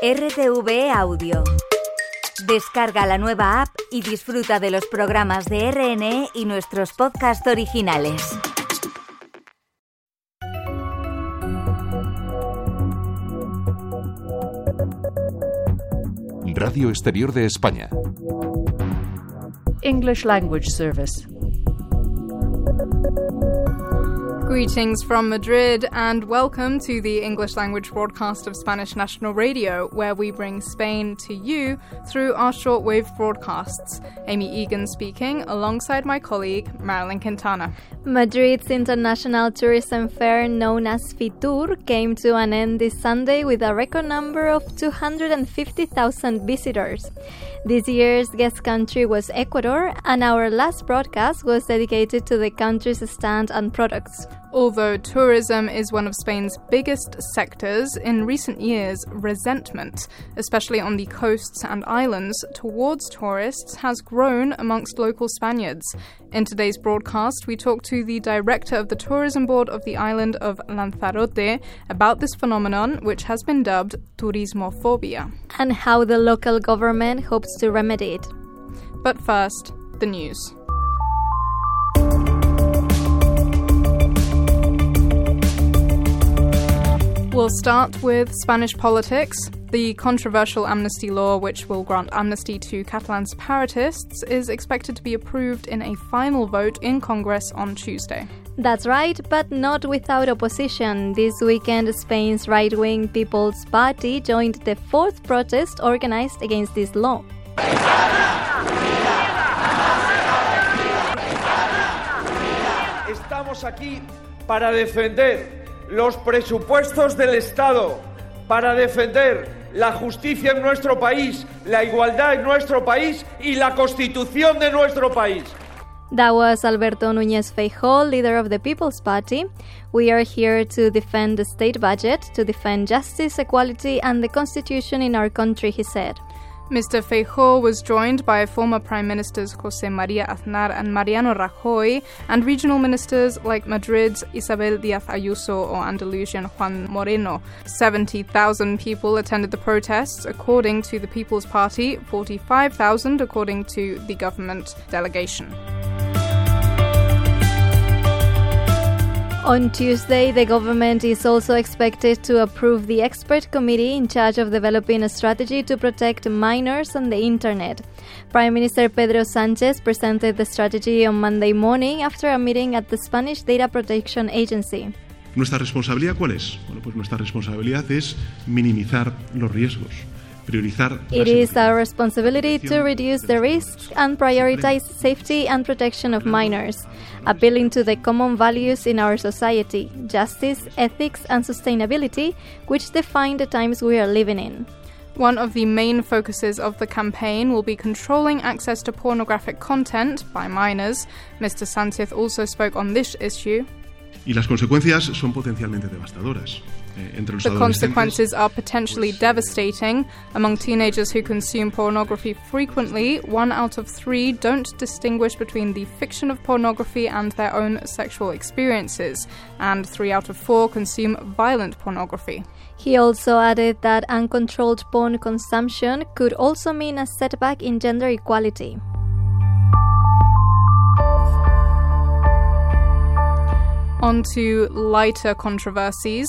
RTV Audio. Descarga la nueva app y disfruta de los programas de RNE y nuestros podcasts originales. Radio Exterior de España. English Language Service. Greetings from Madrid and welcome to the English language broadcast of Spanish National Radio, where we bring Spain to you through our shortwave broadcasts. Amy Egan speaking alongside my colleague Marilyn Quintana. Madrid's international tourism fair known as Fitur came to an end this Sunday with a record number of 250,000 visitors. This year's guest country was Ecuador, and our last broadcast was dedicated to the country's stand and products. Although tourism is one of Spain's biggest sectors, in recent years, resentment, especially on the coasts and islands, towards tourists has grown amongst local Spaniards. In today's broadcast, we talk to the director of the tourism board of the island of Lanzarote about this phenomenon, which has been dubbed turismofobia, and how the local government hopes to remedy it. But first, the news. We'll start with Spanish politics. The controversial amnesty law, which will grant amnesty to Catalan separatists, is expected to be approved in a final vote in Congress on Tuesday. That's right, but not without opposition. This weekend, Spain's right wing People's Party joined the fourth protest organized against this law. Estamos aquí para defender los presupuestos del Estado para defender la justicia en nuestro país, la igualdad en nuestro país y la constitución de nuestro país. That was Alberto Núñez Feijóo, leader of the People's Party. We are here to defend the state budget, to defend justice, equality, and the constitution in our country, he said. Mr. Feijóo was joined by former Prime Ministers José María Aznar and Mariano Rajoy, and regional ministers like Madrid's Isabel Díaz Ayuso or Andalusian Juan Moreno. 70,000 people attended the protests, according to the People's Party, 45,000 according to the government delegation. On Tuesday, the government is also expected to approve the expert committee in charge of developing a strategy to protect minors on the internet. Prime Minister Pedro Sanchez presented the strategy on Monday morning after a meeting at the Spanish Data Protection Agency. ¿Nuestra responsabilidad cuál es? Bueno, pues nuestra responsabilidad es minimizar los riesgos. It is our responsibility to reduce the risks and prioritize safety and protection of minors, appealing to the common values in our society justice, ethics, and sustainability, which define the times we are living in. One of the main focuses of the campaign will be controlling access to pornographic content by minors. Mr. Sanchez also spoke on this issue. Y las consecuencias son potencialmente devastadoras. The consequences are potentially devastating. Among teenagers who consume pornography frequently, one out of three don't distinguish between the fiction of pornography and their own sexual experiences, and three out of four consume violent pornography. He also added that uncontrolled porn consumption could also mean a setback in gender equality. On to lighter controversies.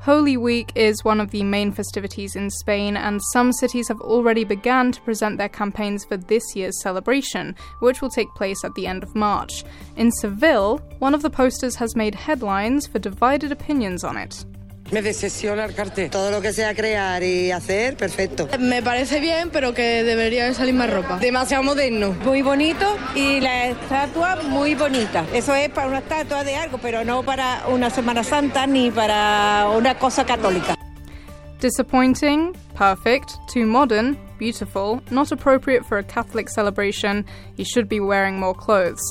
Holy Week is one of the main festivities in Spain, and some cities have already begun to present their campaigns for this year's celebration, which will take place at the end of March. In Seville, one of the posters has made headlines for divided opinions on it. Me decepciona el cartel. Todo lo que sea crear y hacer, perfecto. Me parece bien, pero que debería salir más ropa. Demasiado moderno. Muy bonito y la estatua muy bonita. Eso es para una estatua de algo, pero no para una Semana Santa ni para una cosa católica. Disappointing, perfect, too modern, beautiful, not appropriate for a Catholic celebration. You should be wearing more clothes.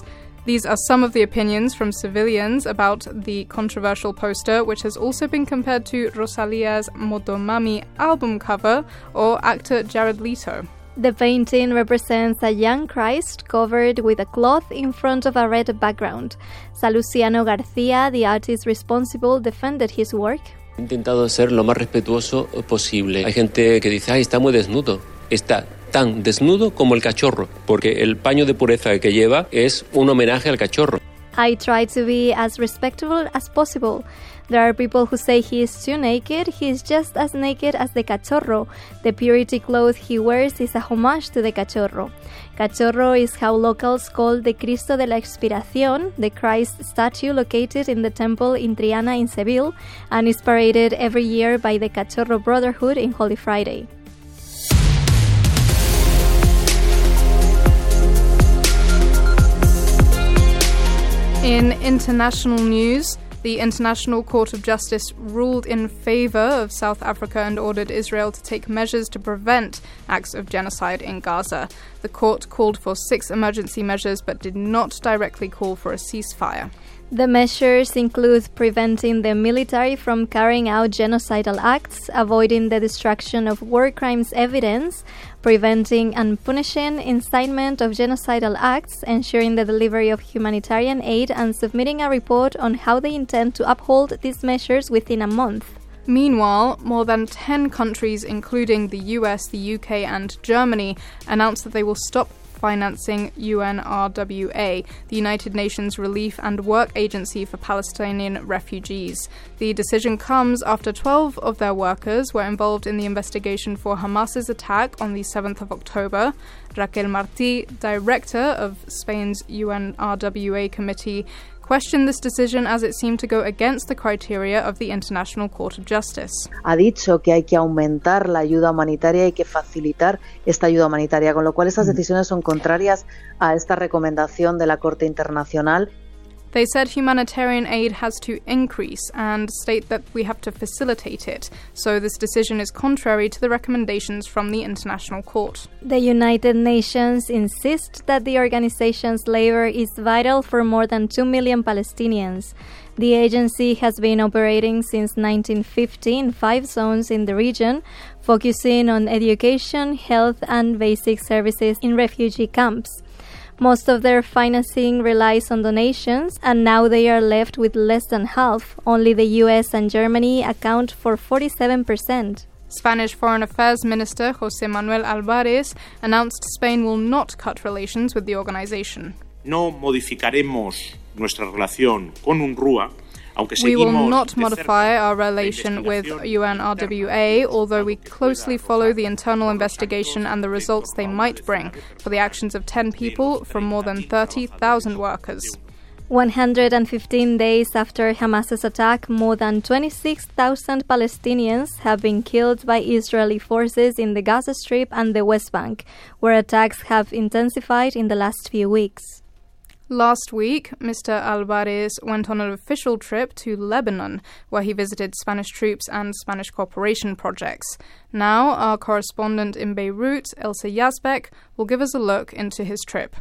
These are some of the opinions from civilians about the controversial poster, which has also been compared to Rosalia's Motomami album cover or actor Jared Leto. The painting represents a young Christ covered with a cloth in front of a red background. Salustiano Garcia, the artist responsible, defended his work. He intentado ser lo más respetuoso posible. Hay gente que dice, ay, está muy desnudo. Está tan desnudo como el cachorro, porque el paño de pureza que lleva es un homenaje al cachorro. I try to be as respectable as possible. There are people who say he is too naked. He is just as naked as the cachorro. The purity cloth he wears is a homage to the cachorro. Cachorro is how locals call the Cristo de la Expiración, the Christ statue located in the temple in Triana in Seville, and is paraded every year by the Cachorro Brotherhood in Holy Friday. In international news, the International Court of Justice ruled in favor of South Africa and ordered Israel to take measures to prevent acts of genocide in Gaza. The court called for six emergency measures but did not directly call for a ceasefire. The measures include preventing the military from carrying out genocidal acts, avoiding the destruction of war crimes evidence, preventing and punishing incitement of genocidal acts, ensuring the delivery of humanitarian aid, and submitting a report on how they intend to uphold these measures within a month. Meanwhile, more than 10 countries, including the US, the UK, and Germany, announced that they will stop financing UNRWA, the United Nations Relief and Work Agency for Palestinian Refugees. The decision comes after 12 of their workers were involved in the investigation for Hamas's attack on the 7th of October. Raquel Martí, director of Spain's UNRWA committee, questioned this decision as it seemed to go against the criteria of the International Court of Justice. Ha dicho que hay que aumentar la ayuda humanitaria y que facilitar esta ayuda humanitaria, con lo cual estas mm. decisiones son contrarias a esta recomendación de la Corte Internacional They said humanitarian aid has to increase and state that we have to facilitate it. So this decision is contrary to the recommendations from the International Court. The United Nations insist that the organization's labor is vital for more than 2 million Palestinians. The agency has been operating since 1950 in five zones in the region, focusing on education, health, and basic services in refugee camps. Most of their financing relies on donations, and now they are left with less than half. Only the US and Germany account for 47%. Spanish Foreign Affairs Minister José Manuel Albares announced Spain will not cut relations with the organization. No modificaremos nuestra relación con UNRWA we will not modify our relation with UNRWA, although we closely follow the internal investigation and the results they might bring for the actions of 10 people from more than 30,000 workers. 115 days after Hamas's attack, more than 26,000 Palestinians have been killed by Israeli forces in the Gaza Strip and the West Bank, where attacks have intensified in the last few weeks. Last week, Mr. Albares went on an official trip to Lebanon, where he visited Spanish troops and Spanish cooperation projects. Now, our correspondent in Beirut, Elsa Yazbek, will give us a look into his trip.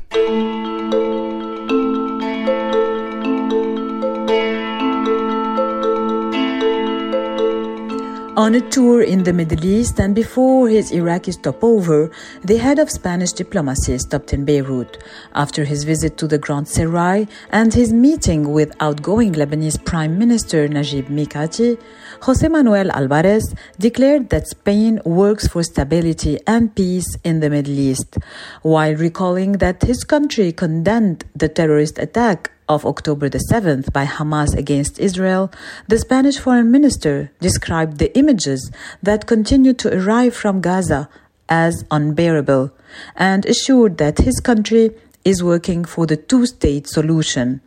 On a tour in the Middle East and before his Iraqi stopover, the head of Spanish diplomacy stopped in Beirut. After his visit to the Grand Serail and his meeting with outgoing Lebanese Prime Minister Najib Mikati, Jose Manuel Albares declared that Spain works for stability and peace in the Middle East, while recalling that his country condemned the terrorist attack of October the 7th by Hamas against Israel, the Spanish foreign minister described the images that continue to arrive from Gaza as unbearable and assured that his country is working for the two state solution.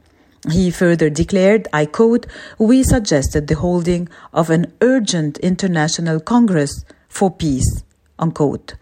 He further declared, I quote, We suggested the holding of an urgent international congress for peace unquote.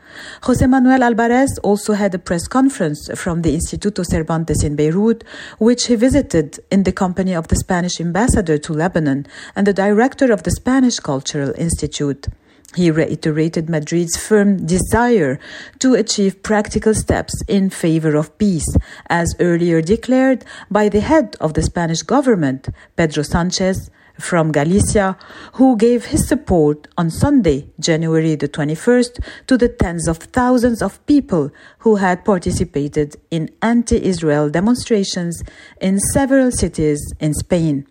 Jose Manuel Albares also had a press conference from the Instituto Cervantes in Beirut, which he visited in the company of the Spanish ambassador to Lebanon and the director of the Spanish Cultural Institute. He reiterated Madrid's firm desire to achieve practical steps in favor of peace, as earlier declared by the head of the Spanish government, Pedro Sanchez, from Galicia, who gave his support on Sunday, January the 21st, to the tens of thousands of people who had participated in anti Israel demonstrations in several cities in Spain.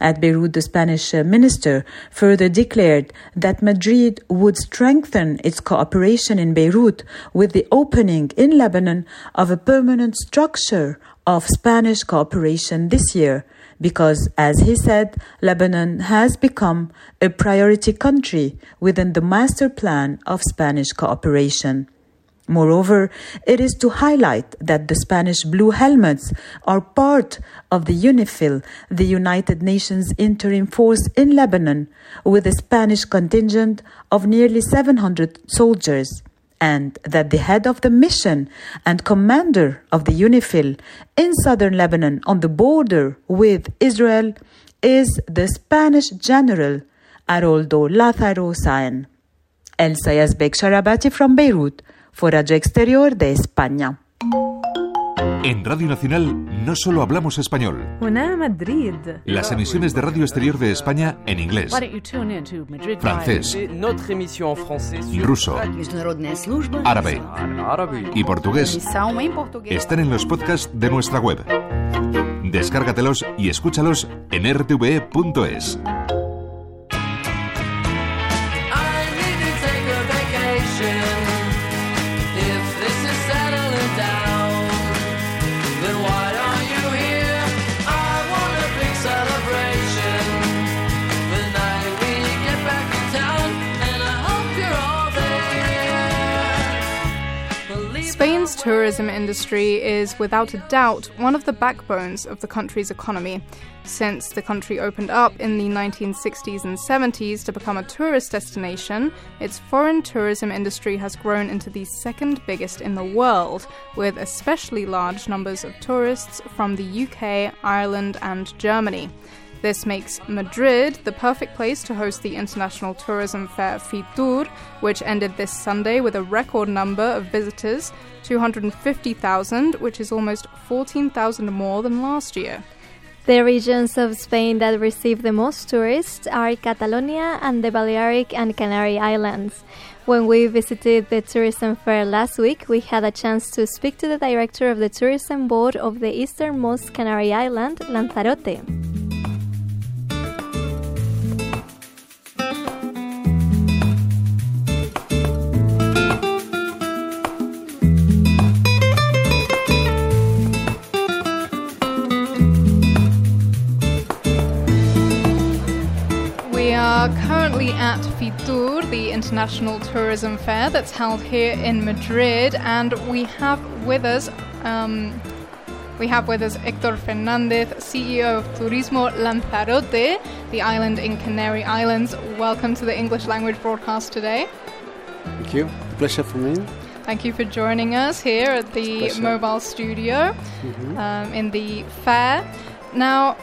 At Beirut, the Spanish minister further declared that Madrid would strengthen its cooperation in Beirut with the opening in Lebanon of a permanent structure of Spanish cooperation this year because, as he said, Lebanon has become a priority country within the master plan of Spanish cooperation. Moreover, it is to highlight that the Spanish Blue Helmets are part of the UNIFIL, the United Nations interim force in Lebanon, with a Spanish contingent of nearly 700 soldiers, and that the head of the mission and commander of the UNIFIL in southern Lebanon on the border with Israel is the Spanish general Aroldo Lázaro Sáenz. Elsa Yazbek Sharabati from Beirut for Radio Exterior de España. En Radio Nacional no solo hablamos español. Madrid. Las emisiones de Radio Exterior de España en inglés, francés, ruso, árabe. Y portugués. Están en los podcasts de nuestra web. Descárgatelos y escúchalos en rtve.es. tourism industry is without a doubt one of the backbones of the country's economy. Since the country opened up in the 1960s and 70s to become a tourist destination, its foreign tourism industry has grown into the second biggest in the world, with especially large numbers of tourists from the UK, Ireland, and Germany. This makes Madrid the perfect place to host the international tourism fair FITUR, which ended this Sunday with a record number of visitors 250,000, which is almost 14,000 more than last year. The regions of Spain that receive the most tourists are Catalonia and the Balearic and Canary Islands. When we visited the tourism fair last week, we had a chance to speak to the director of the tourism board of the easternmost Canary Island, Lanzarote. Currently at FITUR, the international tourism fair that's held here in Madrid, and we have with us. Um, we have with us Hector Fernandez, CEO of Turismo Lanzarote, the island in Canary Islands. Welcome to the English language broadcast today. Thank you. Pleasure for me. Thank you for joining us here at the mobile studio Mhm. um, in the fair. Now,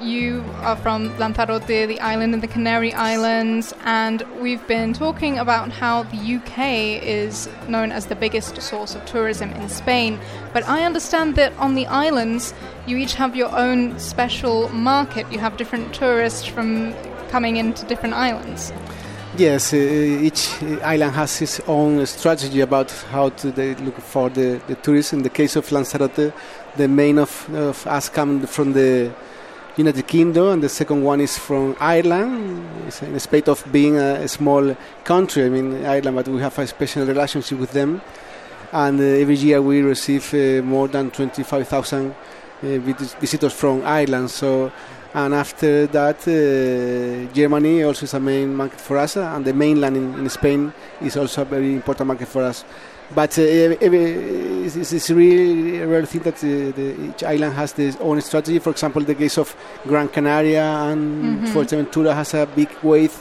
you are from Lanzarote, the island in the Canary Islands, and we've been talking about how the UK is known as the biggest source of tourism in Spain. But I understand that on the islands, you each have your own special market. You have different tourists from coming into different islands. Yes, uh, each island has its own strategy about how to look for the, the tourists. In the case of Lanzarote, the main of, of us come from the United Kingdom, and the second one is from Ireland. It's in spite of being a, small country, I mean Ireland, but we have a special relationship with them. And uh, every year we receive uh, more than 25,000 uh, visitors from Ireland. So, and after that, uh, Germany also is a main market for us, and the mainland in, in Spain is also a very important market for us. But uh, it's, it's- it's really a rare thing that uh, the, each island has their own strategy. For example, the case of Gran Canaria and Mhm. Fuerteventura has a big weight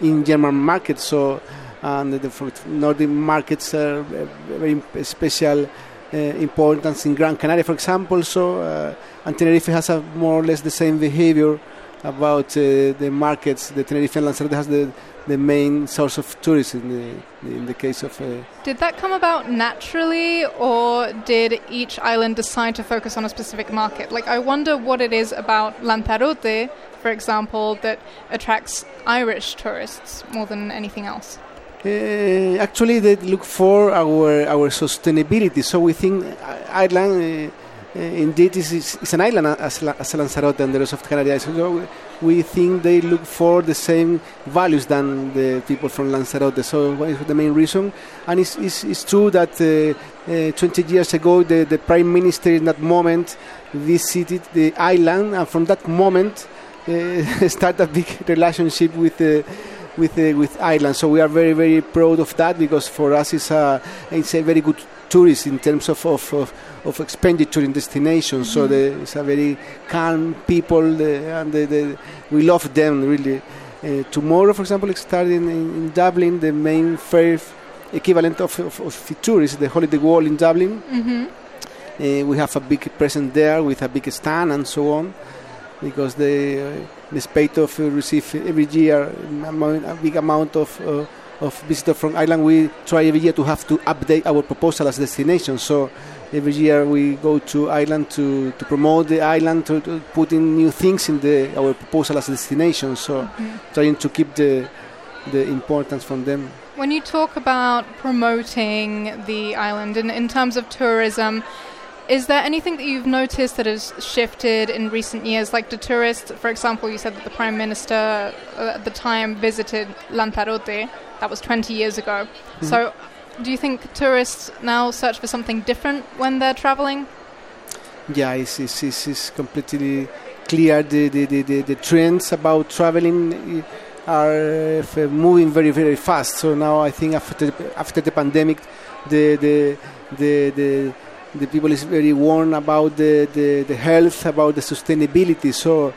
in German market. So, and the for northern markets are uh, very special uh, importance in Gran Canaria, for example. So, uh, and Tenerife has a more or less the same behavior about uh, the markets. The Tenerife and Lanzarote has the the main source of tourism in the, in the case of. Uh, Did that come about naturally, or did each island decide to focus on a specific market? Like, I wonder what it is about Lanzarote, for example, that attracts Irish tourists more than anything else. Uh, actually, they look for our our sustainability. So we think Ireland, uh, uh, indeed it's, it's, an island as, as Lanzarote and the rest of Islands. So we think they look for the same values than the people from Lanzarote. So what is the main reason? And it's, it's, it's true that uh, uh, 20 years ago the, the prime minister in that moment visited the island, and from that moment uh, started a big relationship with the with uh, with Ireland. So we are very very proud of that because for us it's a it's a very good tourist in terms of of, of, of expenditure in destinations. Mm-hmm. So the, it's a very calm people, and the, the, we love them really. Uh, tomorrow, for example, it's starting in, in, Dublin, the main fair equivalent of, of, of Fitur is the Holiday World in Dublin. Mm-hmm. Uh, we have a big presence there with a big stand and so on, because they, uh, the state of receive every year a big amount of uh, of visitors from Ireland, we try every year to have to update our proposal as destination. So every year we go to Ireland to, to promote the island, to, to put in new things in the, our proposal as destination. So mm-hmm. trying to keep the the importance from them. When you talk about promoting the island in, in terms of tourism, is there anything that you've noticed that has shifted in recent years? Like the tourists, for example, you said that the Prime Minister uh, at the time visited Lanzarote. That was 20 years ago. Mm-hmm. So, do you think tourists now search for something different when they're traveling? Yeah, it's, it's, it's, it's completely clear. The, the, the, the, the trends about traveling are uh, moving very, very fast. So now I think after the, after the pandemic, the, the, the, the the people is very warned about the, the, the health, about the sustainability. So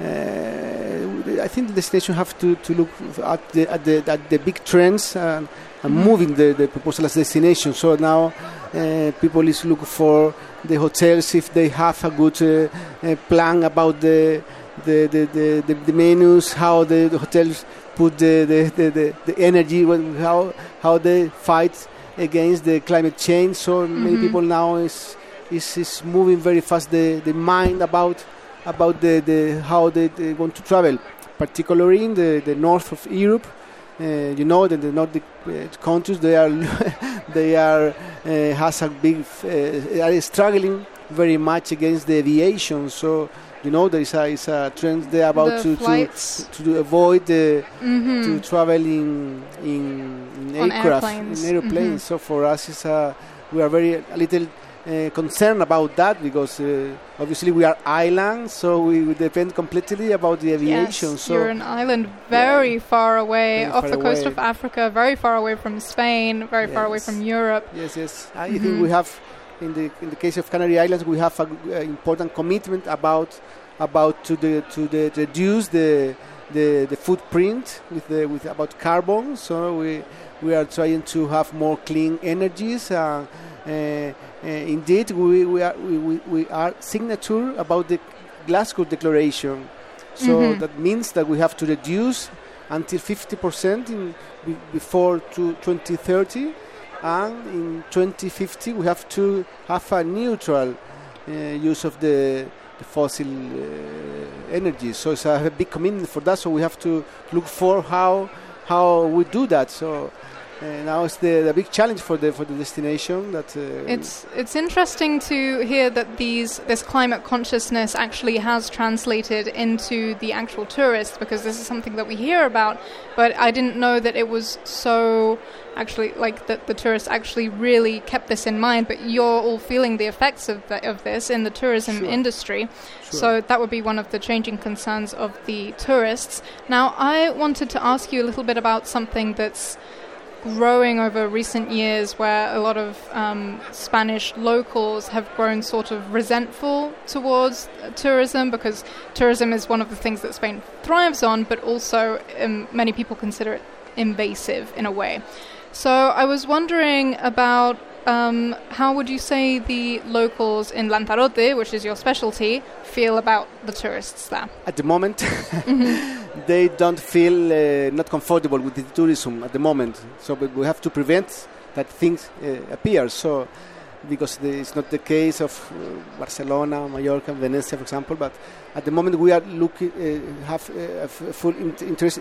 uh, I think the destination have to, to look at the, at the, at the big trends and, and mm-hmm. moving the, the proposal as destination. So now uh, people is look for the hotels if they have a good uh, uh plan about the the, the, the, the, menus, how the, the hotels put the, the, the, the, energy, how, how they fight against the climate change. So mm-hmm. many people now is, is, is moving very fast the, the mind about about the, the how they, they want to travel, particularly in the, the north of Europe. Uh, you know that the Nordic uh, countries they are they are uh, has a big uh, are struggling very much against the aviation. So you know there is a, is a trend there about the to, to, to avoid the mm-hmm. to travel in in, in aircraft airplanes. in airplanes. Mm-hmm. So for us, it's a we are very a little. Uh, concerned about that because uh, obviously we are islands, so we, depend completely about the aviation. Yes, so you're an island very yeah, far away very off far the away. coast of Africa, very far away from Spain, very yes. far away from Europe. Yes, yes. I mm-hmm. think we have, in the in the case of Canary Islands, we have an important commitment about about to the to the reduce the the, the footprint with the with about carbon. So we we are trying to have more clean energies. Uh, uh, uh, indeed, we, we are we, we are signature about the Glasgow Declaration. So mm-hmm. that means that we have to reduce until 50% in b- before to 2030, and in 2050 we have to have a neutral uh, use of the the fossil uh, energy. So it's a big commitment for that. So we have to look for how how we do that. So uh, now it's the, the big challenge for the for the destination. That uh, it's it's interesting to hear that these this climate consciousness actually has translated into the actual tourists because this is something that we hear about, but I didn't know that it was so actually like that the tourists actually really kept this in mind. But you're all feeling the effects of the, of this in the tourism sure. industry, sure. so that would be one of the changing concerns of the tourists. Now, I wanted to ask you a little bit about something that's growing over recent years where a lot of um, Spanish locals have grown sort of resentful towards tourism because tourism is one of the things that Spain thrives on, but also um, many people consider it invasive in a way. So I was wondering about um, how would you say the locals in Lanzarote, which is your specialty, feel about the tourists there? At the moment, mm-hmm. they don't feel uh, not comfortable with the tourism at the moment. So we have to prevent that things uh, appear. So because it's not the case of uh, Barcelona, Mallorca, Venice, for example, but at the moment we are looking uh, have uh, full interest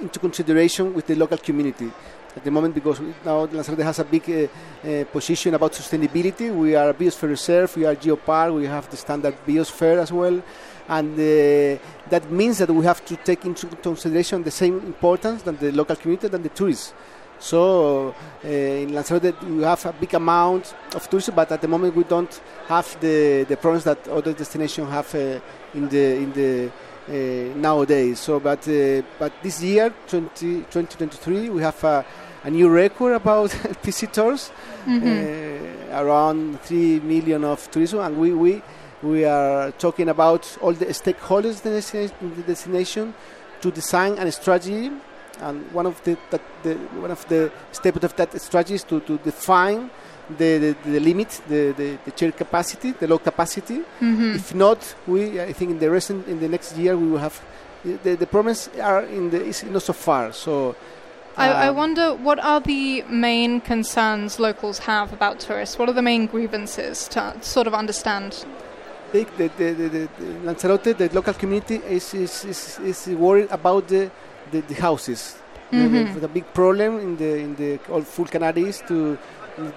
into consideration with the local community at the moment because now Lanzarote has a big uh, uh, position about sustainability. We are a biosphere reserve, we are geopark, we have the standard biosphere as well, and uh, that means that we have to take into consideration the same importance than the local community than the tourists. So uh, in Lanzarote we have a big amount of tourism, but at the moment we don't have the, the problems that other destinations have uh, in the in the uh, nowadays. So, but uh, but this year, 20, 2023, we have a, a new record about visitors, mm-hmm. Uh, around three million of tourism, and we we we are talking about all the stakeholders in the destination to design a strategy and one of the, the one of the steps of that strategy is to, to define the, the, the limit, the, the, the chair capacity, the low capacity. Mm-hmm. If not, we I think in the recent in the next year we will have the, the problems are in the is not so far. So. I, I um, wonder what are the main concerns locals have about tourists. What are the main grievances to sort of understand? The, the, the, the, the Lanzarote, the local community is, is, is, is worried about the, the, the houses. Mm-hmm. The, the, big problem in the in the all full Canaries to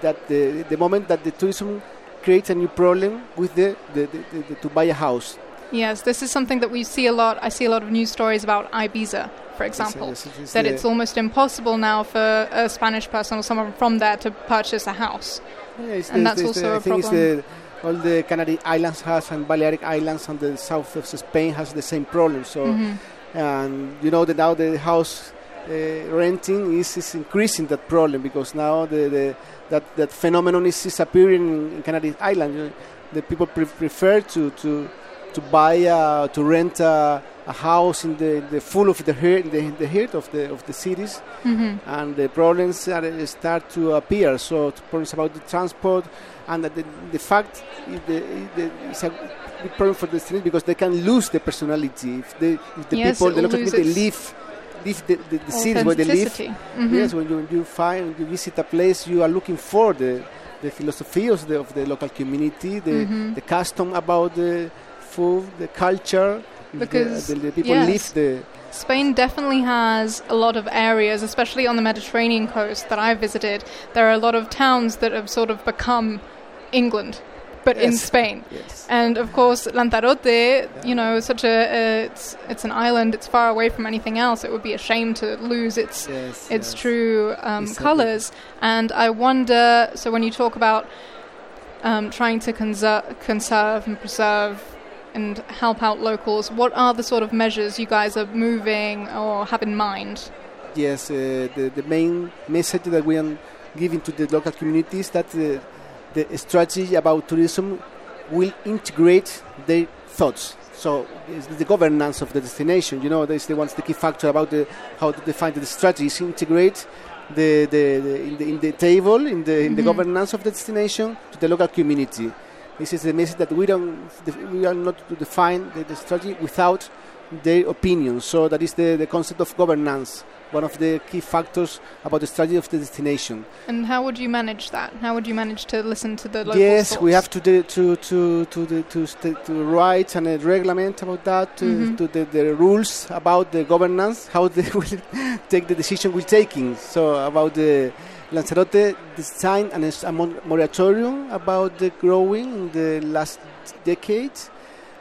that the, the moment that the tourism creates a new problem with the, the, the, to buy a house. Yes, this is something that we see a lot. I see a lot of news stories about Ibiza, for example, yes, yes, that it's almost impossible now for a Spanish person or someone from there to purchase a house. And that's also a problem. all the Canary Islands has and Balearic Islands and the south of Spain has the same problem. So, mm-hmm. And you know that now the house uh, renting is, is increasing that problem because now the, the that, that phenomenon is, is appearing in Canary Islands. The people pre- prefer to, to, to buy, uh, to rent a, house in the, the full of the heart, the, the heart of the, of the cities, mm-hmm. and the problems are, start to appear. So, problems about the transport, and the, the fact it's a big problem for the cities because they can lose the personality. If, they, if the yes, people, the local people, live live the, the, the cities where they live. Mm-hmm. Yes, when you, you find you visit a place, you are looking for the the philosophy of the, of the local community, the mm-hmm. the custom about the food, the culture. Because the, the people yes. live the. Spain definitely has a lot of areas, especially on the Mediterranean coast that I've visited. There are a lot of towns that have sort of become England but yes. in Spain. Yes. And of course, Lanzarote, yeah. you know, such a, a, it's it's an island. It's far away from anything else. It would be a shame to lose its yes, its true um, colors. And I wonder. So when you talk about um, trying to conser- conserve and preserve and help out locals, what are the sort of measures you guys are moving or have in mind? Yes, uh, the the main message that we are giving to the local communities that. Uh, the strategy about tourism will integrate their thoughts. So the governance of the destination, you know, this the one's the key factor about the, how to define the strategy is integrate the, the, the, in, the in the table in the in mm-hmm. the governance of the destination to the local community. This is the message that we don't we are not to define the, the strategy without their opinion. So that is the, the concept of governance one of the key factors about the strategy of the destination. And how would you manage that? How would you manage to listen to the local Yes, we have to do, to to to the, to, st- to write an, a reglement about that, to, mm-hmm. to the, the, rules about the governance, how they will take the decision we're taking. So about the Lanzarote designed an, a moratorium about the growing in the last decade,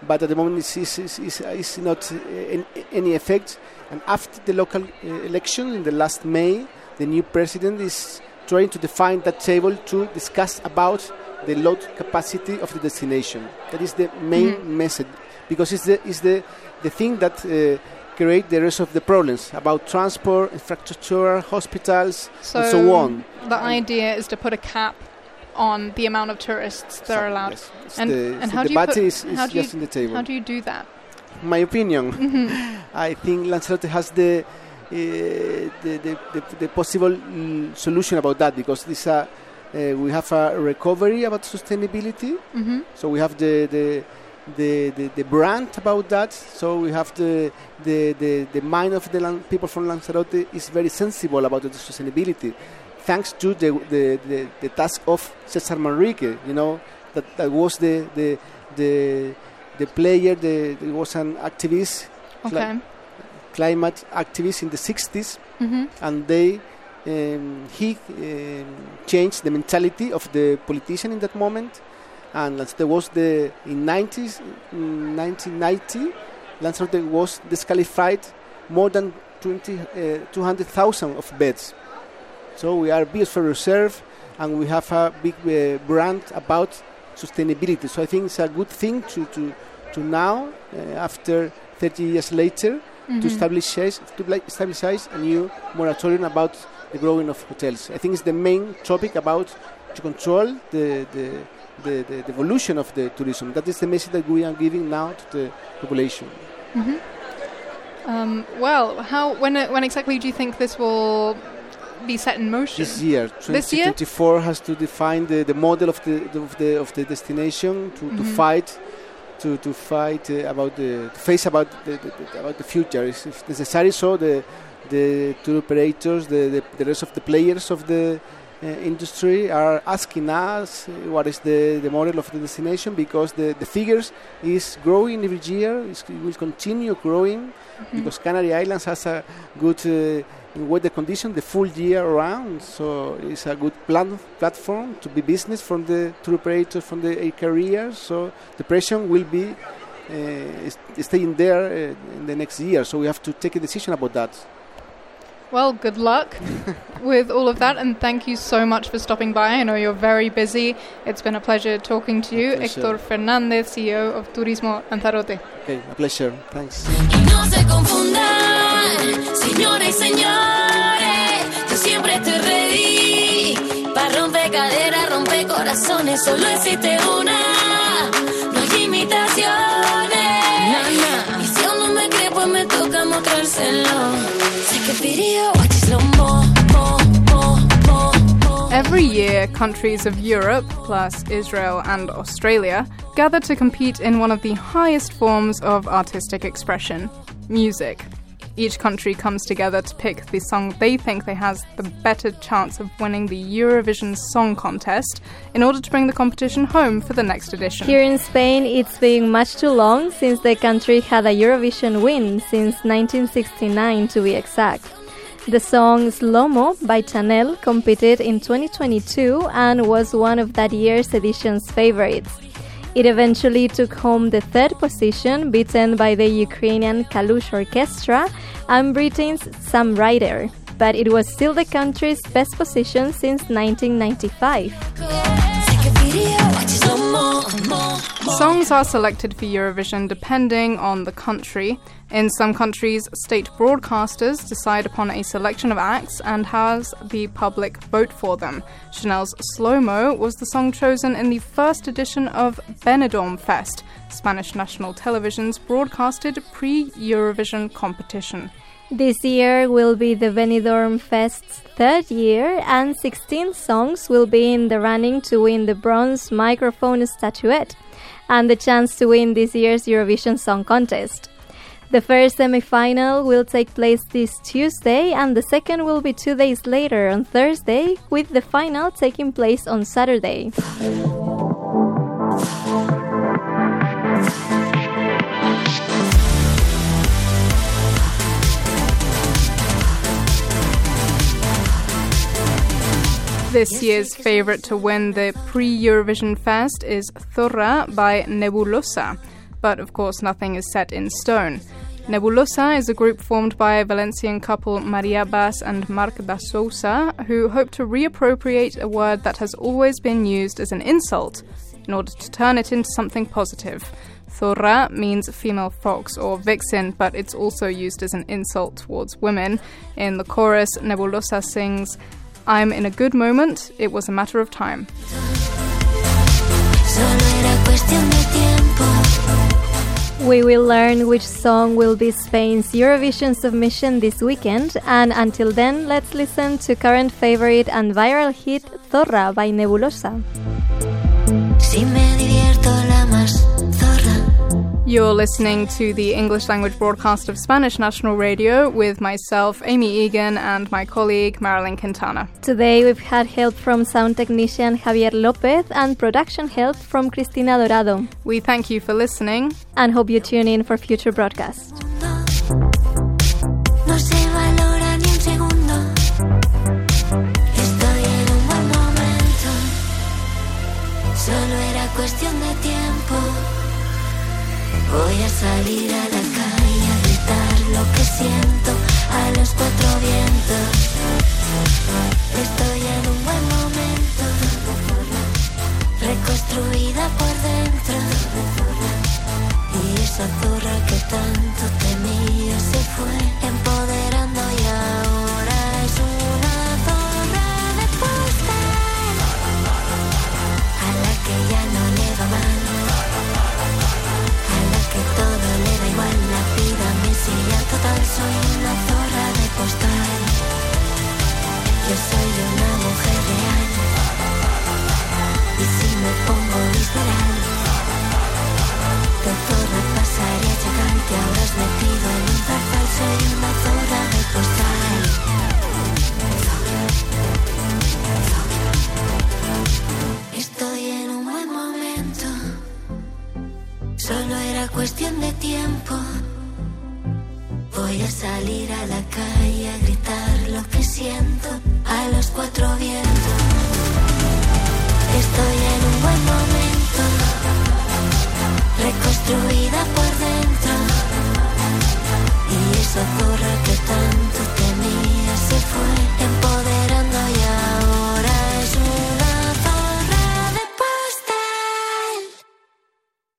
but at the moment it's, it's, it's, it's not in, any effect and after the local uh, election in the last May, the new president is trying to define that table to discuss about the load capacity of the destination. That is the main mm-hmm. message because it's the, it's the, the thing that uh, create the rest of the problems about transport, infrastructure, hospitals, so and so on. The idea is to put a cap on the amount of tourists that are allowed. Yes. And, the, and how do you put, is, is how do you, How do you do that? my opinion. Mm-hmm. I think Lanzarote has the, uh, the, the, the, the, possible mm, solution about that because this uh, uh, we have a recovery about sustainability. Mm-hmm. So we have the, the the, the, the, brand about that. So we have the the, the, the mind of the land, people from Lanzarote is very sensible about the sustainability, thanks to the the, the, the task of Cesar Manrique. You know that, that was the the the the player the, was an activist, okay. climate activist in the 60s, mm-hmm. and they um, he um, changed the mentality of the politician in that moment. And there was the in 90s, 1990, Lanzarote was disqualified more than 20, uh, 200,000 of beds. So we are biosphere reserve, and we have a big uh, brand about sustainability. So I think it's a good thing to to, to now, uh, after 30 years later, mm-hmm. to establish to establish a new moratorium about the growing of hotels. I think it's the main topic about to control the, the, the, the, the evolution of the tourism. That is the message that we are giving now to the population. Mm-hmm. Um, well, how when when exactly do you think this will be set in motion? This year, 2024 has to define the, the model of the, of the of the destination to, mm-hmm. to fight to, to fight uh, about the to face about the, the, about the future. If necessary, so the the tour operators, the, the, the rest of the players of the uh, industry are asking us uh, what is the, the model of the destination because the, the figures is growing every year, it will continue growing mm-hmm. because Canary Islands has a good uh, weather condition the full year round, so it's a good plan, platform to be business from the tour operators, from the air carriers, so the pressure will be uh, staying there uh, in the next year, so we have to take a decision about that. Well, good luck with all of that, and thank you so much for stopping by. I know you're very busy. It's been a pleasure talking to you, Hector Fernandez, CEO of Turismo Lanzarote. Okay, a pleasure. Thanks. No se confundan, señores y señores, yo siempre estoy ready. Para romper caderas, romper corazones, solo existe una, no hay imitaciones. Y si aún no me cree, pues me toca mostrárselo. Year, countries of Europe, plus Israel and Australia, gather to compete in one of the highest forms of artistic expression music. Each country comes together to pick the song they think they has the better chance of winning the Eurovision Song Contest in order to bring the competition home for the next edition. Here in Spain, it's been much too long since the country had a Eurovision win, since 1969 to be exact. The song Slow by Chanel competed in 2022 and was one of that year's edition's favorites. It eventually took home the third position, beaten by the Ukrainian Kalush Orchestra and Britain's Sam Ryder, but it was still the country's best position since 1995. Songs are selected for Eurovision depending on the country. In some countries, state broadcasters decide upon a selection of acts and has the public vote for them. Chanel's SloMo was the song chosen in the first edition of Benidorm Fest, Spanish national television's broadcasted pre Eurovision competition. This year will be the Benidorm Fest's third year, and 16 songs will be in the running to win the bronze microphone statuette and the chance to win this year's Eurovision Song Contest. The first semi final will take place this Tuesday, and the second will be two days later on Thursday, with the final taking place on Saturday. This year's favourite to win the pre Eurovision Fest is Zorra by Nebulossa, but of course nothing is set in stone. Nebulossa is a group formed by a Valencian couple Maria Bas and Marc da Sousa, who hope to reappropriate a word that has always been used as an insult in order to turn it into something positive. Zorra means female fox or vixen, but it's also used as an insult towards women. In the chorus, Nebulossa sings, I'm in a good moment, it was a matter of time. We will learn which song will be Spain's Eurovision submission this weekend, and until then, let's listen to current favorite and viral hit Zorra by Nebulossa. Si you're listening to the English language broadcast of Spanish National Radio with myself, Amy Egan, and my colleague, Marilyn Quintana. Today we've had help from sound technician Javier Lopez and production help from Cristina Dorado. We thank you for listening and hope you tune in for future broadcasts. Voy a salir a la calle a gritar lo que siento a los cuatro vientos. Estoy en un buen momento, reconstruida por dentro. Y esa zorra que tanto temía se fue en